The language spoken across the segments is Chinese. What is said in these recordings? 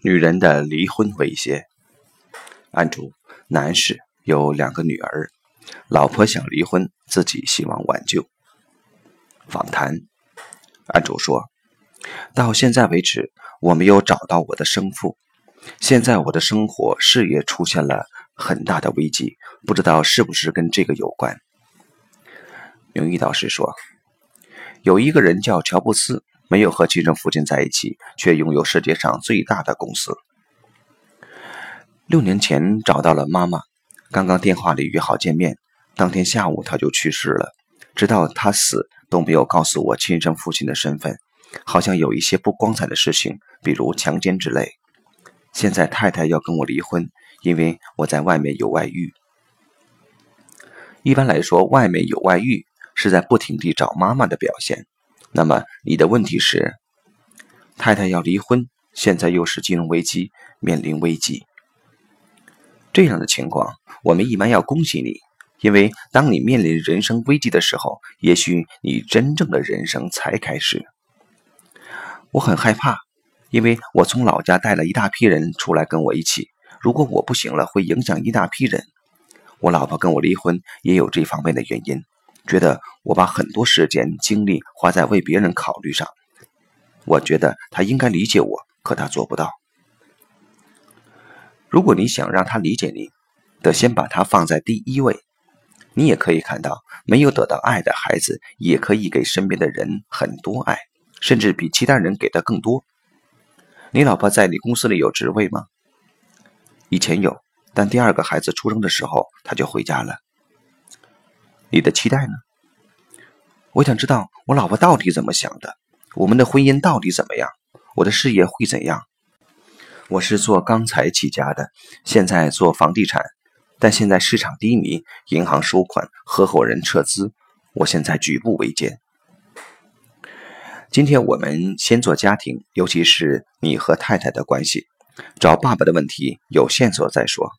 女人的离婚威胁。案主男士有两个女儿，老婆想离婚，自己希望挽救。访谈，案主说：“到现在为止，我没有找到我的生父。现在我的生活、事业出现了很大的危机，不知道是不是跟这个有关。”名誉导师说：“有一个人叫乔布斯。”没有和亲生父亲在一起，却拥有世界上最大的公司。六年前找到了妈妈，刚刚电话里约好见面，当天下午他就去世了。直到他死都没有告诉我亲生父亲的身份，好像有一些不光彩的事情，比如强奸之类。现在太太要跟我离婚，因为我在外面有外遇。一般来说，外面有外遇是在不停地找妈妈的表现。那么你的问题是，太太要离婚，现在又是金融危机，面临危机。这样的情况，我们一般要恭喜你，因为当你面临人生危机的时候，也许你真正的人生才开始。我很害怕，因为我从老家带了一大批人出来跟我一起，如果我不行了，会影响一大批人。我老婆跟我离婚，也有这方面的原因。觉得我把很多时间精力花在为别人考虑上，我觉得他应该理解我，可他做不到。如果你想让他理解你，得先把他放在第一位。你也可以看到，没有得到爱的孩子，也可以给身边的人很多爱，甚至比其他人给的更多。你老婆在你公司里有职位吗？以前有，但第二个孩子出生的时候，他就回家了。你的期待呢？我想知道我老婆到底怎么想的，我们的婚姻到底怎么样，我的事业会怎样？我是做钢材起家的，现在做房地产，但现在市场低迷，银行收款，合伙人撤资，我现在举步维艰。今天我们先做家庭，尤其是你和太太的关系，找爸爸的问题有线索再说。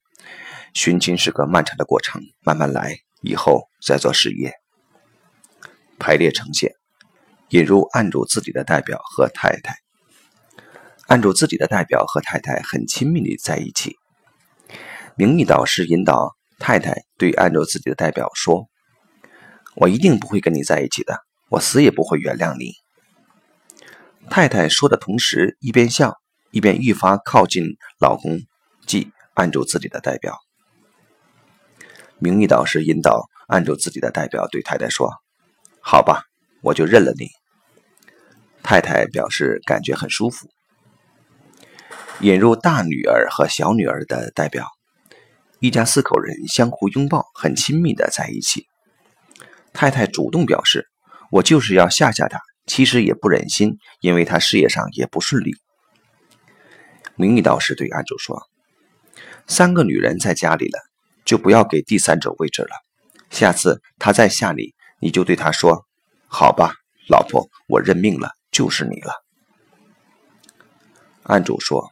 寻亲是个漫长的过程，慢慢来。以后再做事业。排列呈现，引入案主自己的代表和太太。案主自己的代表和太太很亲密的在一起。名义导师引导太太对案主自己的代表说：“我一定不会跟你在一起的，我死也不会原谅你。”太太说的同时，一边笑一边愈发靠近老公，即案主自己的代表。名义导师引导按住自己的代表对太太说：“好吧，我就认了你。”太太表示感觉很舒服。引入大女儿和小女儿的代表，一家四口人相互拥抱，很亲密的在一起。太太主动表示：“我就是要吓吓他，其实也不忍心，因为他事业上也不顺利。”名义导师对安主说：“三个女人在家里了。”就不要给第三者位置了。下次他再吓你，你就对他说：“好吧，老婆，我认命了，就是你了。”案主说：“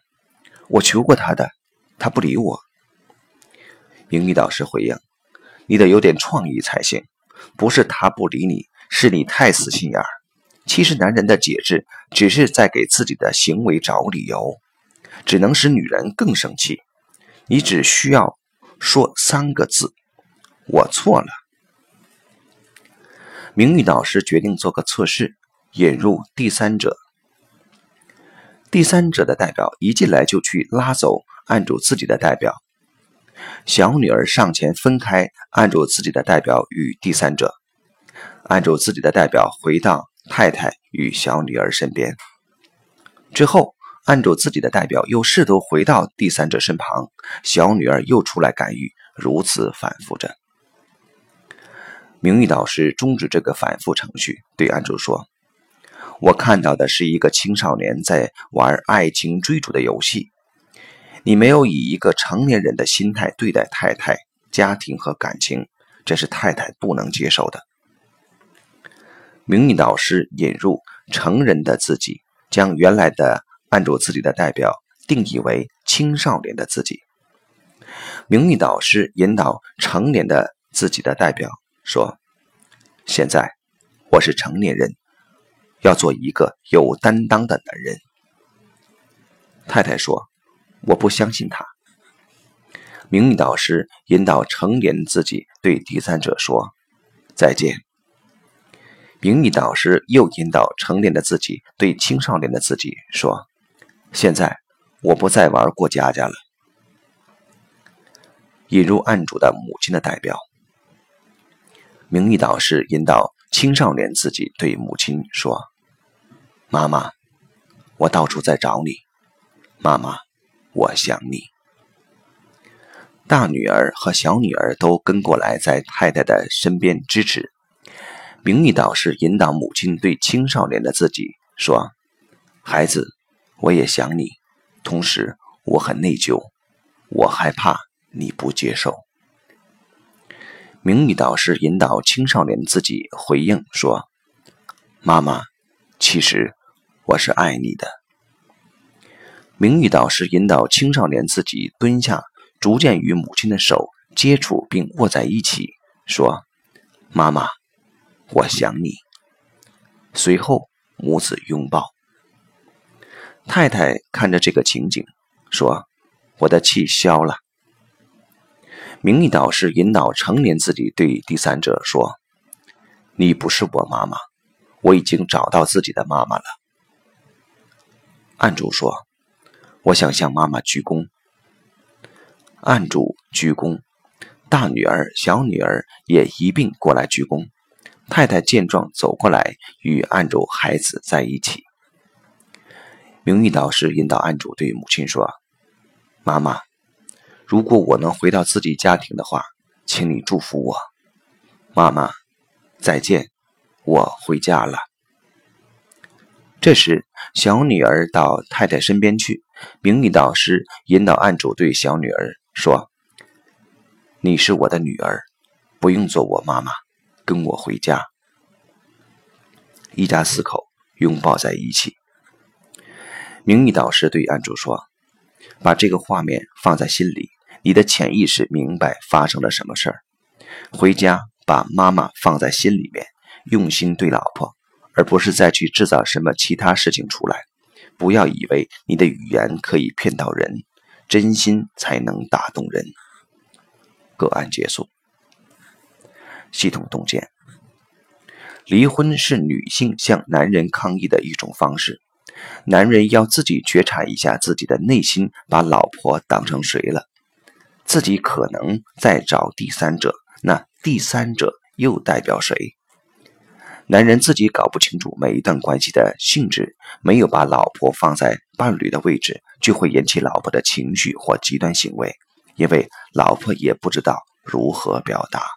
我求过他的，他不理我。”英语导师回应：“你得有点创意才行，不是他不理你，是你太死心眼儿。其实男人的节制只是在给自己的行为找理由，只能使女人更生气。你只需要。”说三个字，我错了。名誉导师决定做个测试，引入第三者。第三者的代表一进来就去拉走案主自己的代表。小女儿上前分开案主自己的代表与第三者，案主自己的代表回到太太与小女儿身边。之后。按住自己的代表又试图回到第三者身旁，小女儿又出来干预，如此反复着。名誉导师终止这个反复程序，对安主说：“我看到的是一个青少年在玩爱情追逐的游戏，你没有以一个成年人的心态对待太太、家庭和感情，这是太太不能接受的。”名誉导师引入成人的自己，将原来的。按住自己的代表定义为青少年的自己，名誉导师引导成年的自己的代表说：“现在我是成年人，要做一个有担当的男人。”太太说：“我不相信他。名誉导师引导成年自己对第三者说：“再见。”名誉导师又引导成年的自己对青少年的自己说：“现在我不再玩过家家了。”引入案主的母亲的代表。名誉导师引导青少年自己对母亲说：“妈妈，我到处在找你。妈妈，我想你。”大女儿和小女儿都跟过来，在太太的身边支持。名誉导师引导母亲对青少年的自己说：“孩子，我也想你，同时我很内疚，我害怕你不接受。”名誉导师引导青少年自己回应说：“妈妈，其实我是爱你的。”名誉导师引导青少年自己蹲下。逐渐与母亲的手接触并握在一起，说：“妈妈，我想你。”随后母子拥抱。太太看着这个情景，说：“我的气消了。”名义导师引导成年自己对第三者说：“你不是我妈妈，我已经找到自己的妈妈了。”案主说：“我想向妈妈鞠躬。”案主鞠躬，大女儿、小女儿也一并过来鞠躬。太太见状走过来，与案主孩子在一起。名誉导师引导案主对母亲说：“妈妈，如果我能回到自己家庭的话，请你祝福我。妈妈，再见，我回家了。”这时，小女儿到太太身边去。名誉导师引导案主对小女儿。说：“你是我的女儿，不用做我妈妈，跟我回家。”一家四口拥抱在一起。名誉导师对案主说：“把这个画面放在心里，你的潜意识明白发生了什么事儿。回家把妈妈放在心里面，用心对老婆，而不是再去制造什么其他事情出来。不要以为你的语言可以骗到人。”真心才能打动人。个案结束。系统洞见：离婚是女性向男人抗议的一种方式。男人要自己觉察一下自己的内心，把老婆当成谁了？自己可能在找第三者，那第三者又代表谁？男人自己搞不清楚每一段关系的性质，没有把老婆放在伴侣的位置，就会引起老婆的情绪或极端行为，因为老婆也不知道如何表达。